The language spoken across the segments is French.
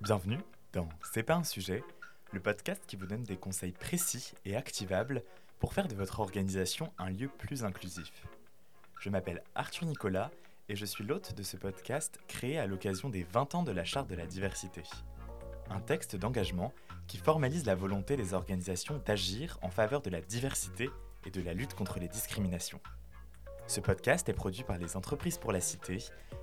Bienvenue dans C'est pas un sujet, le podcast qui vous donne des conseils précis et activables pour faire de votre organisation un lieu plus inclusif. Je m'appelle Arthur Nicolas et je suis l'hôte de ce podcast créé à l'occasion des 20 ans de la Charte de la diversité. Un texte d'engagement qui formalise la volonté des organisations d'agir en faveur de la diversité et de la lutte contre les discriminations. Ce podcast est produit par les Entreprises pour la Cité,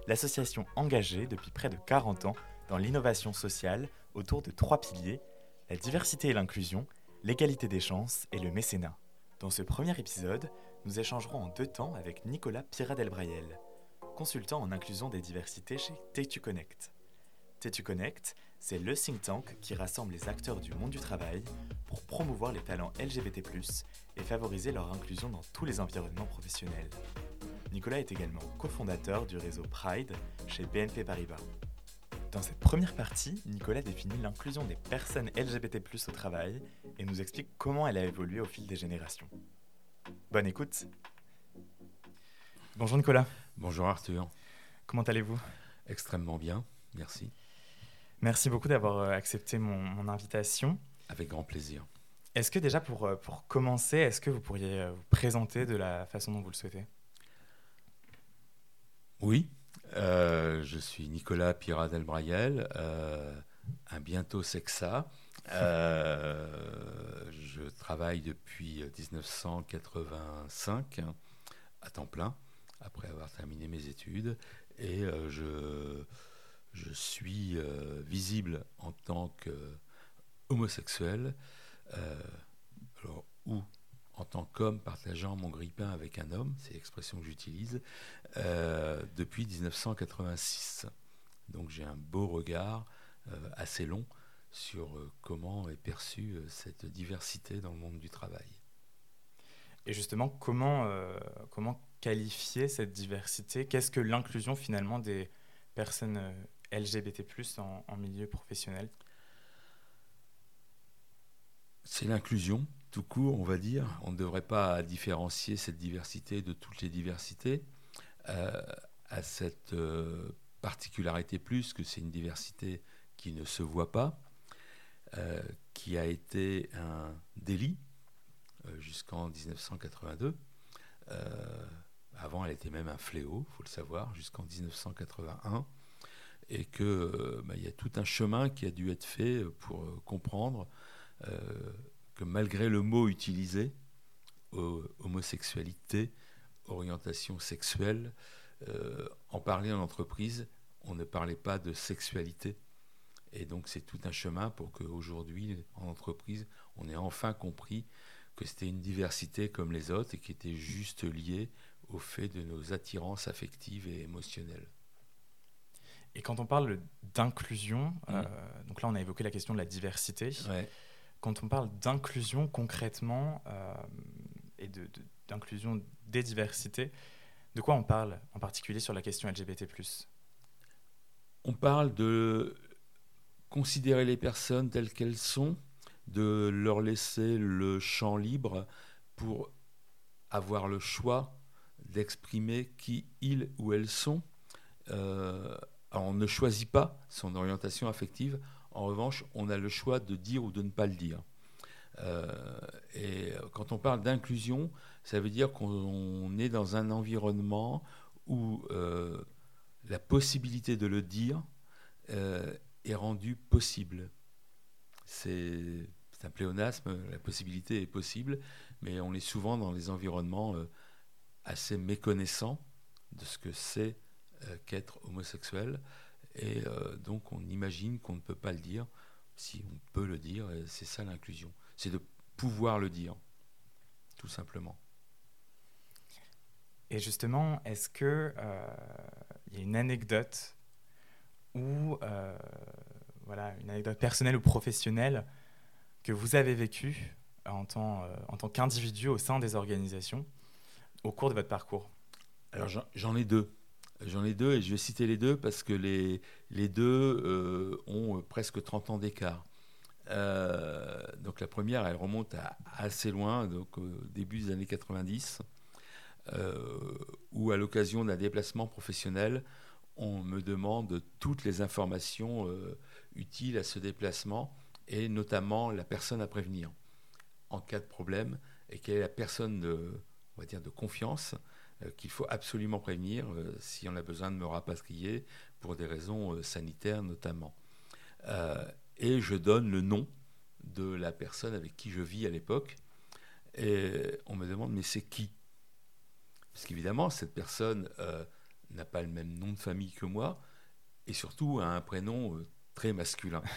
l'association engagée depuis près de 40 ans dans l'innovation sociale autour de trois piliers, la diversité et l'inclusion, l'égalité des chances et le mécénat. Dans ce premier épisode, nous échangerons en deux temps avec Nicolas Piradelbrayel, consultant en inclusion des diversités chez T2 Connect. T2 Connect, c'est le think tank qui rassemble les acteurs du monde du travail pour promouvoir les talents LGBT+, et favoriser leur inclusion dans tous les environnements professionnels. Nicolas est également cofondateur du réseau Pride chez BNP Paribas. Dans cette première partie, Nicolas définit l'inclusion des personnes LGBT+ au travail et nous explique comment elle a évolué au fil des générations. Bonne écoute. Bonjour Nicolas. Bonjour Arthur. Comment allez-vous? Extrêmement bien, merci. Merci beaucoup d'avoir euh, accepté mon, mon, invitation. Avec grand plaisir. Est-ce que déjà pour, euh, pour commencer, est-ce que vous pourriez euh, vous présenter de la façon dont vous le souhaitez? Oui, euh, je suis Nicolas Pirat Delbrayel, euh, un bientôt sexa. Euh, je travaille depuis 1985 à temps plein, après avoir terminé mes études, et je, je suis visible en tant qu'homosexuel. alors, ou en tant qu'homme partageant mon grille-pain avec un homme, c'est l'expression que j'utilise, euh, depuis 1986. Donc j'ai un beau regard euh, assez long sur euh, comment est perçue cette diversité dans le monde du travail. Et justement, comment, comment qualifier cette diversité? Qu'est-ce que l'inclusion finalement des personnes LGBT en, en milieu professionnel? C'est l'inclusion, tout court, on va dire. On ne devrait pas différencier cette diversité de toutes les diversités. Euh, à cette euh, particularité plus que c'est une diversité qui ne se voit pas, euh, qui a été un délit jusqu'en 1982. Euh, avant, elle était même un fléau, il faut le savoir, jusqu'en 1981. Et euh, bah, y a tout un chemin qui a dû être fait pour comprendre que malgré le mot utilisé, homosexualité, orientation sexuelle, euh, en parler en entreprise, on ne parlait pas de sexualité. Et donc c'est tout un chemin pour qu'aujourd'hui, en entreprise, on ait enfin compris que c'était une diversité comme les autres et qui était juste liée au fait de nos attirances affectives et émotionnelles. Et quand on parle d'inclusion, mmh. euh, donc là on a évoqué la question de la diversité. Ouais. Quand on parle d'inclusion concrètement euh, et d'inclusion de, de, des diversités, de quoi on parle en particulier sur la question LGBT On parle de considérer les personnes telles qu'elles sont, de leur laisser le champ libre pour avoir le choix d'exprimer qui ils ou elles sont. Euh, on ne choisit pas son orientation affective, en revanche, on a le choix de dire ou de ne pas le dire. Euh, et quand on parle d'inclusion, ça veut dire qu'on est dans un environnement où euh, la possibilité de le dire euh, est rendue possible. C'est un pléonasme, la possibilité est possible, mais on est souvent dans des environnements assez méconnaissants de ce que c'est qu'être homosexuel. Et euh, donc on imagine qu'on ne peut pas le dire, si on peut le dire, c'est ça l'inclusion. C'est de pouvoir le dire, tout simplement. Et justement, est-ce que euh, il y a une anecdote ou euh, voilà une anecdote personnelle ou professionnelle que vous avez vécue en tant, euh, en tant qu'individu au sein des organisations au cours de votre parcours? Alors j'en ai deux. J'en ai deux et je vais citer les deux parce que les, les deux euh, ont presque 30 ans d'écart. Euh, donc la première, elle remonte à assez loin, donc au début des années 90, euh, où à l'occasion d'un déplacement professionnel, on me demande toutes les informations euh, utiles à ce déplacement et notamment la personne à prévenir en cas de problème et quelle est la personne de, on va dire, de confiance euh, qu'il faut absolument prévenir euh, si on a besoin de me rapatrier pour des raisons sanitaires notamment. et je donne le nom de la personne avec qui je vis à l'époque et on me demande mais c'est qui? Parce qu'évidemment cette personne n'a pas le même nom de famille que moi et surtout a un prénom euh, très masculin.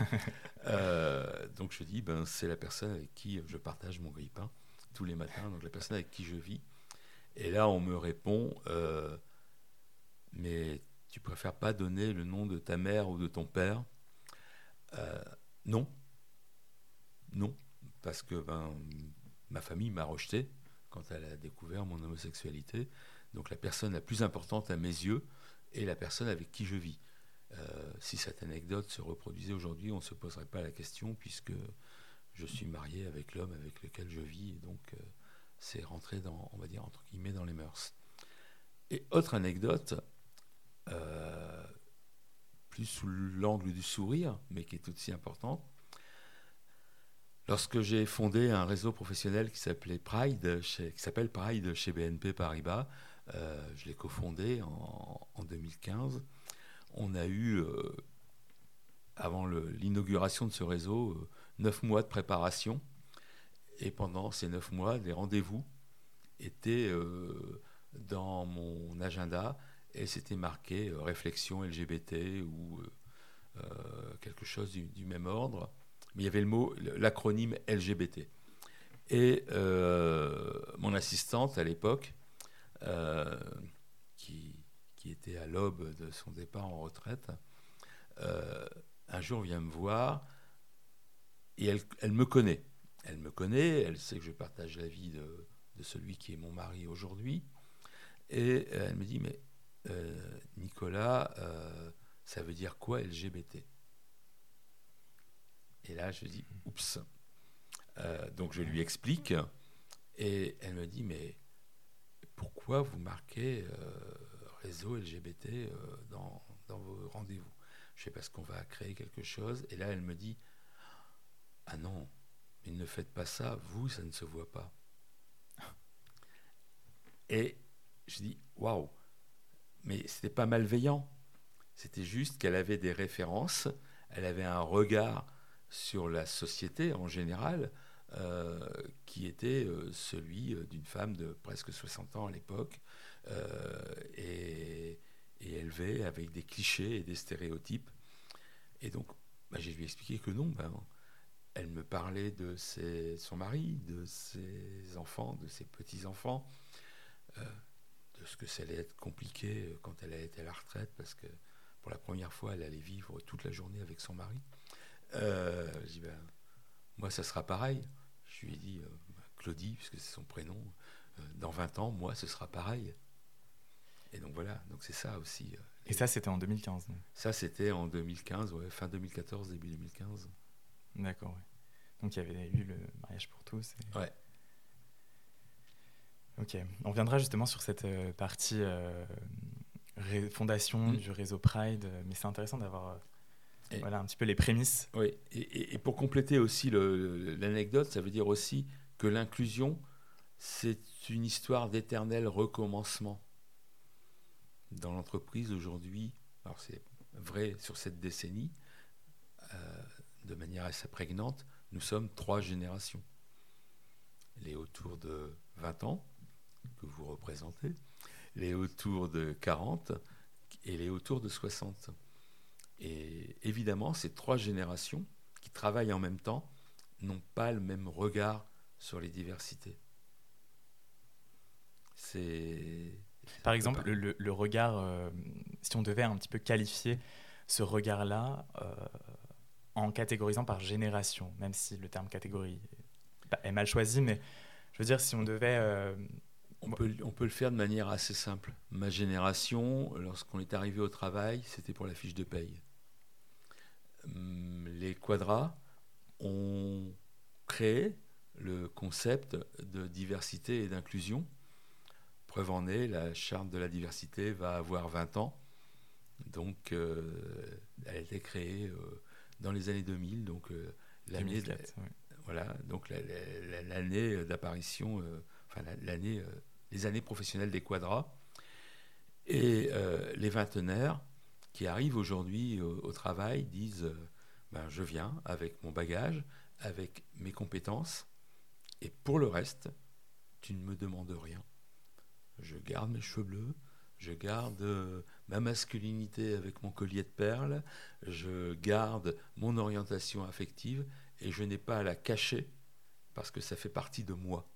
Euh, donc je dis, ben, c'est la personne avec qui je partage mon grille-pain tous les matins, donc la personne avec qui je vis. Et là, on me répond, euh, mais tu préfères pas donner le nom de ta mère ou de ton père Non. Non. Parce que ben, ma famille m'a rejeté quand elle a découvert mon homosexualité. Donc la personne la plus importante à mes yeux est la personne avec qui je vis. Euh, si cette anecdote se reproduisait aujourd'hui, on ne se poserait pas la question puisque je suis marié avec l'homme avec lequel je vis et donc euh, c'est rentré dans, on va dire entre guillemets, dans les mœurs. Et autre anecdote, euh, plus sous l'angle du sourire, mais qui est aussi importante. Lorsque j'ai fondé un réseau professionnel qui s'appelait Pride, qui s'appelle Pride chez BNP Paribas, euh, je l'ai cofondé en, en, 2015. On a eu, euh, avant l'inauguration de ce réseau, neuf mois de préparation. Et pendant ces neuf mois, les rendez-vous étaient dans mon agenda et c'était marqué réflexion LGBT ou quelque chose du, même ordre. Mais il y avait le mot, l'acronyme LGBT. Et mon assistante à l'époque euh, qui, était à l'aube de son départ en retraite, euh, un jour vient me voir et elle, me connaît. Elle me connaît, elle sait que je partage la vie de, celui qui est mon mari aujourd'hui. Et elle me dit, mais euh, Nicolas, ça veut dire quoi LGBT Et là, je dis, oups. donc je lui explique, et elle me dit, mais pourquoi vous marquez euh, réseau LGBT euh, dans, vos rendez-vous? Je sais parce qu'on va créer quelque chose. Et là, elle me dit Ah non, mais ne faites pas ça, vous, ça ne se voit pas. Et je dis Waouh Mais c'était pas malveillant. C'était juste qu'elle avait des références, elle avait un regard sur la société en général, euh, qui était euh, celui euh, d'une femme de presque 60 ans à l'époque, et, élevée avec des clichés et des stéréotypes. Et donc, bah, j'ai lui expliqué que non, ben, elle me parlait de ses, son mari, de ses enfants, de ses petits-enfants, de ce que ça allait être compliqué quand elle a été à la retraite, parce que pour la première fois, elle allait vivre toute la journée avec son mari. Euh, je dis, ben, moi, ça sera pareil. Je lui ai dit, euh, Claudie, puisque c'est son prénom, euh, dans 20 ans, moi, ce sera pareil. Et donc voilà, donc c'est ça aussi. Euh, Et ça, c'était en 2015 Ça, c'était en 2015, ouais, fin 2014, début 2015. D'accord, ouais. Donc il y avait eu le mariage pour tous. Ouais. Ok, on reviendra justement sur cette partie fondation mm. du réseau Pride, mais c'est intéressant d'avoir voilà un petit peu les prémices. Oui, et, pour compléter aussi l'anecdote, ça veut dire aussi que l'inclusion, c'est une histoire d'éternel recommencement. Dans l'entreprise aujourd'hui, alors c'est vrai sur cette décennie, euh, de manière assez prégnante, nous sommes trois générations. Les autour de 20 ans, que vous représentez, les autour de 40 et les autour de 60. Et évidemment, ces trois générations qui travaillent en même temps n'ont pas le même regard sur les diversités. C'est. Par exemple, le, regard, euh, si on devait un petit peu qualifier ce regard-là euh, en catégorisant par génération, même si le terme catégorie est mal choisi, mais je veux dire, si on devait. Euh, on peut, on peut le faire de manière assez simple. Ma génération, lorsqu'on est arrivé au travail, c'était pour la fiche de paye. Hum, les quadras ont créé le concept de diversité et d'inclusion. Preuve en est, la charte de la diversité va avoir 20 ans. Donc, elle a été créée dans les années 2000, donc l'année voilà, donc l'année d'apparition, enfin l'année, les années professionnelles des quadras. Et les vingtenaires qui arrivent aujourd'hui au, travail disent ben, je viens avec mon bagage, avec mes compétences, et pour le reste, tu ne me demandes rien. Je garde mes cheveux bleus, je garde euh, ma masculinité avec mon collier de perles, je garde mon orientation affective et je n'ai pas à la cacher parce que ça fait partie de moi.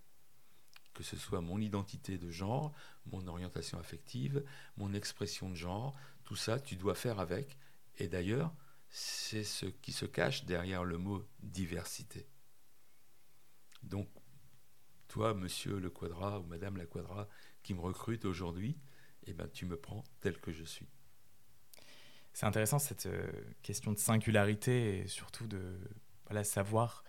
Que ce soit mon identité de genre, mon orientation affective, mon expression de genre, tout ça, tu dois faire avec. Et d'ailleurs, c'est ce qui se cache derrière le mot diversité. Donc, toi, monsieur le Quadra ou madame la Quadra, qui me recrute aujourd'hui, eh ben, tu me prends tel que je suis. C'est intéressant cette euh, question de singularité et surtout de voilà, savoir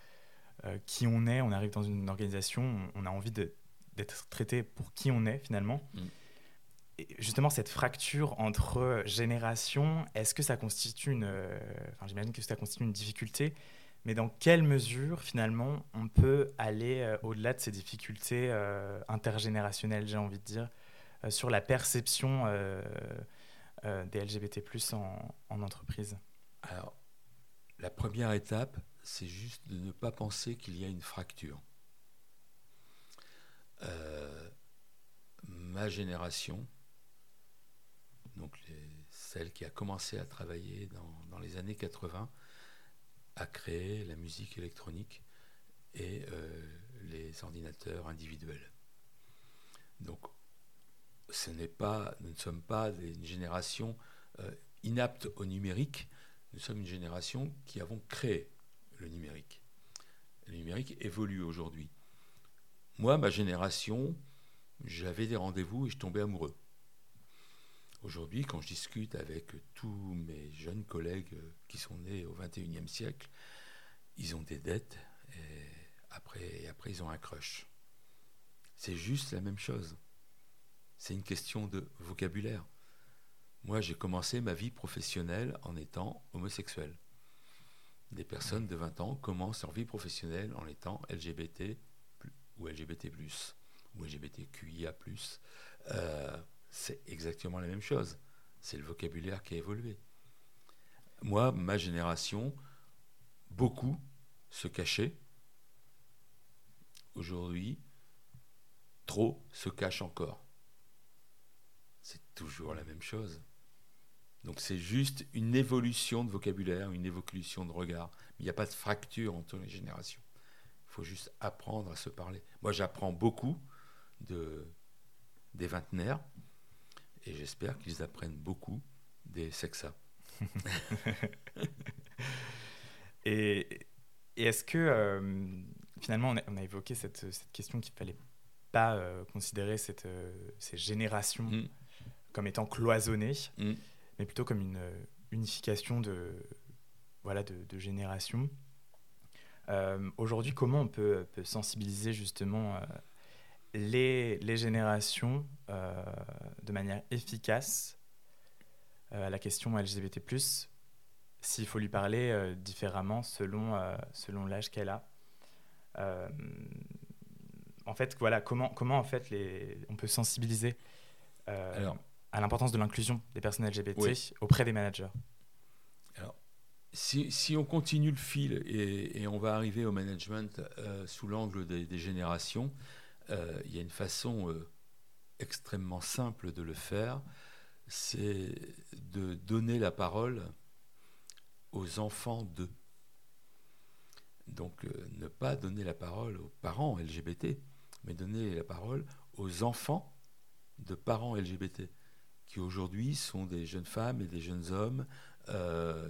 euh, qui on est. On arrive dans une organisation, on a envie d'être traité pour qui on est finalement. Mm justement, cette fracture entre générations, est-ce que ça constitue une. Euh, enfin, j'imagine que ça constitue une difficulté, mais dans quelle mesure, finalement, on peut aller au-delà de ces difficultés intergénérationnelles, j'ai envie de dire, sur la perception des LGBT en, en entreprise Alors, la première étape, c'est juste de ne pas penser qu'il y a une fracture. ma génération, donc celle qui a commencé à travailler dans, les années 80, a créé la musique électronique et euh, les ordinateurs individuels. Donc ce n'est pas, nous ne sommes pas une génération euh, inapte au numérique, nous sommes une génération qui avons créé le numérique. Le numérique évolue aujourd'hui. Moi, ma génération, j'avais des rendez-vous et je tombais amoureux. Aujourd'hui, quand je discute avec tous mes jeunes collègues qui sont nés au XXIe siècle, ils ont des dettes et après ils ont un crush. C'est juste la même chose. C'est une question de vocabulaire. Moi, j'ai commencé ma vie professionnelle en étant homosexuel. Des personnes de 20 ans commencent leur vie professionnelle en étant LGBT ou LGBT+, ou LGBTQIA+. Euh, c'est exactement la même chose. C'est le vocabulaire qui a évolué. Moi, ma génération, beaucoup se cachaient. Aujourd'hui, trop se cachent encore. Toujours la même chose. Donc c'est juste une évolution de vocabulaire, une évolution de regard. Il n'y a pas de fracture entre les générations. Il faut juste apprendre à se parler. Moi, j'apprends beaucoup de, des vingtenaires et j'espère qu'ils apprennent beaucoup des sexas. et, est-ce que euh, finalement on a, évoqué cette, question qu'il ne fallait pas euh, considérer cette, euh, ces générations mm. Comme étant cloisonnées, mm. mais plutôt comme une unification de, voilà, de, générations. Aujourd'hui, comment on peut, peut sensibiliser justement les, les générations euh, de manière efficace euh, à la question LGBT+, s'il faut lui parler euh, différemment selon, selon l'âge qu'elle a? en fait, voilà, comment, comment en fait les, on peut sensibiliser à l'importance de l'inclusion des personnes LGBT auprès des managers. Alors, si, si, on continue le fil et, et on va arriver au management sous l'angle des, des, générations, euh, il y a une façon euh, extrêmement simple de le faire, c'est de donner la parole aux enfants d'eux. Donc euh, ne pas donner la parole aux parents LGBT, mais donner la parole aux enfants de parents LGBT, qui aujourd'hui sont des jeunes femmes et des jeunes hommes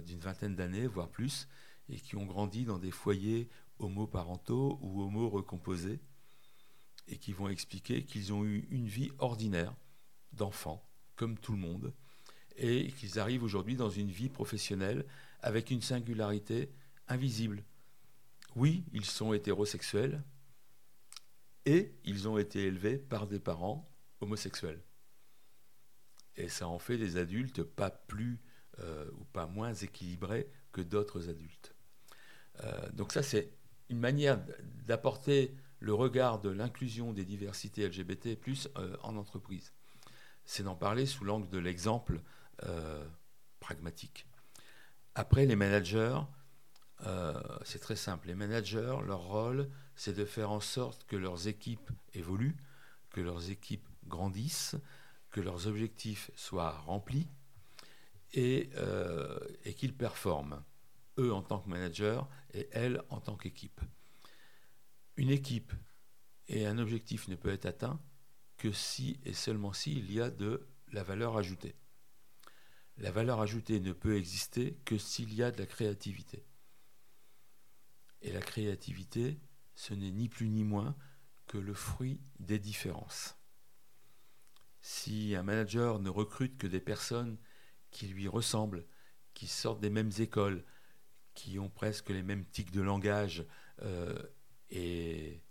d'une vingtaine d'années, voire plus, et qui ont grandi dans des foyers homoparentaux ou homo-recomposés, et qui vont expliquer qu'ils ont eu une vie ordinaire d'enfants, comme tout le monde, et qu'ils arrivent aujourd'hui dans une vie professionnelle avec une singularité invisible. Oui, ils sont hétérosexuels et ils ont été élevés par des parents homosexuels. Et ça en fait des adultes pas plus euh, ou pas moins équilibrés que d'autres adultes. Euh, donc ça, c'est une manière d'apporter le regard de l'inclusion des diversités LGBT plus euh, en entreprise. C'est d'en parler sous l'angle de l'exemple pragmatique. Après, les managers, c'est très simple. Les managers, leur rôle, c'est de faire en sorte que leurs équipes évoluent, que leurs équipes grandissent, que leurs objectifs soient remplis et, euh, et qu'ils performent, eux en tant que managers et elles en tant qu'équipe. Une équipe et un objectif ne peut être atteint que si et seulement si il y a de la valeur ajoutée. La valeur ajoutée ne peut exister que s'il y a de la créativité. Et la créativité, ce n'est ni plus ni moins que le fruit des différences. Si un manager ne recrute que des personnes qui lui ressemblent, qui sortent des mêmes écoles, qui ont presque les mêmes tics de langage euh, et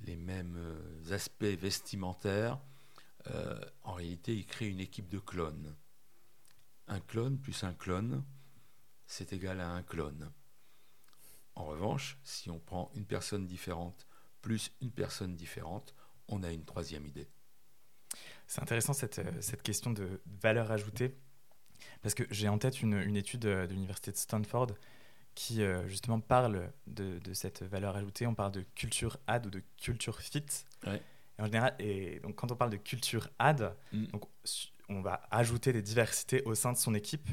les mêmes euh, aspects vestimentaires, euh, en réalité, il crée une équipe de clones. Un clone plus un clone, c'est égal à un clone. En revanche, si on prend une personne différente plus une personne différente, on a une troisième idée. C'est intéressant cette, euh, cette, question de valeur ajoutée, parce que j'ai en tête une, une étude euh, de l'université de Stanford qui euh, justement parle de, de, cette valeur ajoutée. On parle de culture add ou de culture fit. Et en général, et donc quand on parle de culture add, mm. donc, on va ajouter des diversités au sein de son équipe.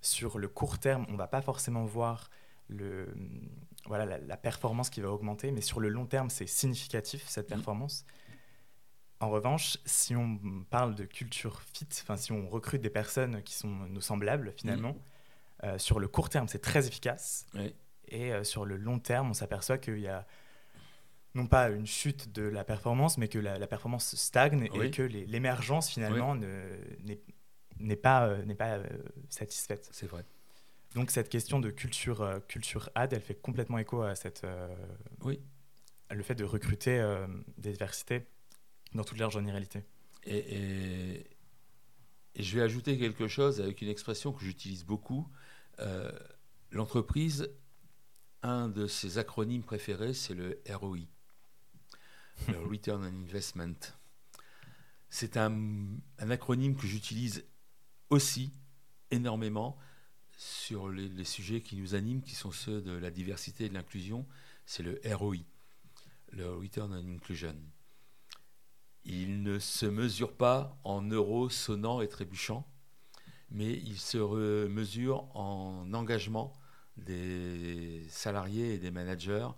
Sur le court terme, on ne va pas forcément voir le, voilà, la, performance qui va augmenter, mais sur le long terme, c'est significatif, cette mm. En revanche, si on parle de culture fit, enfin si on recrute des personnes qui sont nos semblables finalement, mm. euh, sur le court terme, c'est très efficace. Et euh, sur le long terme, on s'aperçoit qu'il y a non pas une chute de la performance, mais que la, performance stagne et que l'émergence finalement n'est pas, euh, n'est pas satisfaite. C'est vrai. Donc cette question de culture, culture ad, elle fait complètement écho à cette, oui. le fait de recruter des diversités dans toute leur généralité. Et, et, je vais ajouter quelque chose avec une expression que j'utilise beaucoup. Euh, l'entreprise, un de ses acronymes préférés, c'est le ROI, le Return on Investment. C'est un, un, acronyme que j'utilise aussi énormément sur les, les, sujets qui nous animent, qui sont ceux de la diversité et de l'inclusion. C'est le ROI, le Return on Inclusion. Il ne se mesure pas en euros sonnants et trébuchants, mais il se mesure en engagement des salariés et des managers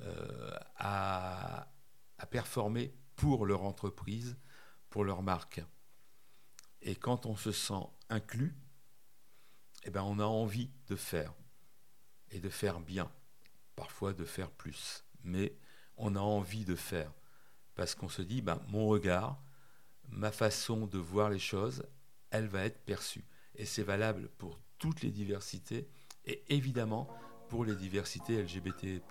euh, à, performer pour leur entreprise, pour leur marque. Et quand on se sent inclus, eh ben on a envie de faire et de faire bien, parfois de faire plus, mais on a envie de faire parce qu'on se dit, ben, mon regard, ma façon de voir les choses, elle va être perçue. Et c'est valable pour toutes les diversités et évidemment pour les diversités LGBT.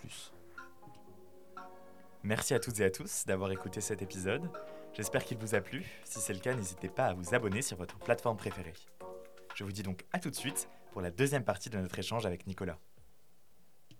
Merci à toutes et à tous d'avoir écouté cet épisode. J'espère qu'il vous a plu. Si c'est le cas, n'hésitez pas à vous abonner sur votre plateforme préférée. Je vous dis donc à tout de suite pour la deuxième partie de notre échange avec Nicolas.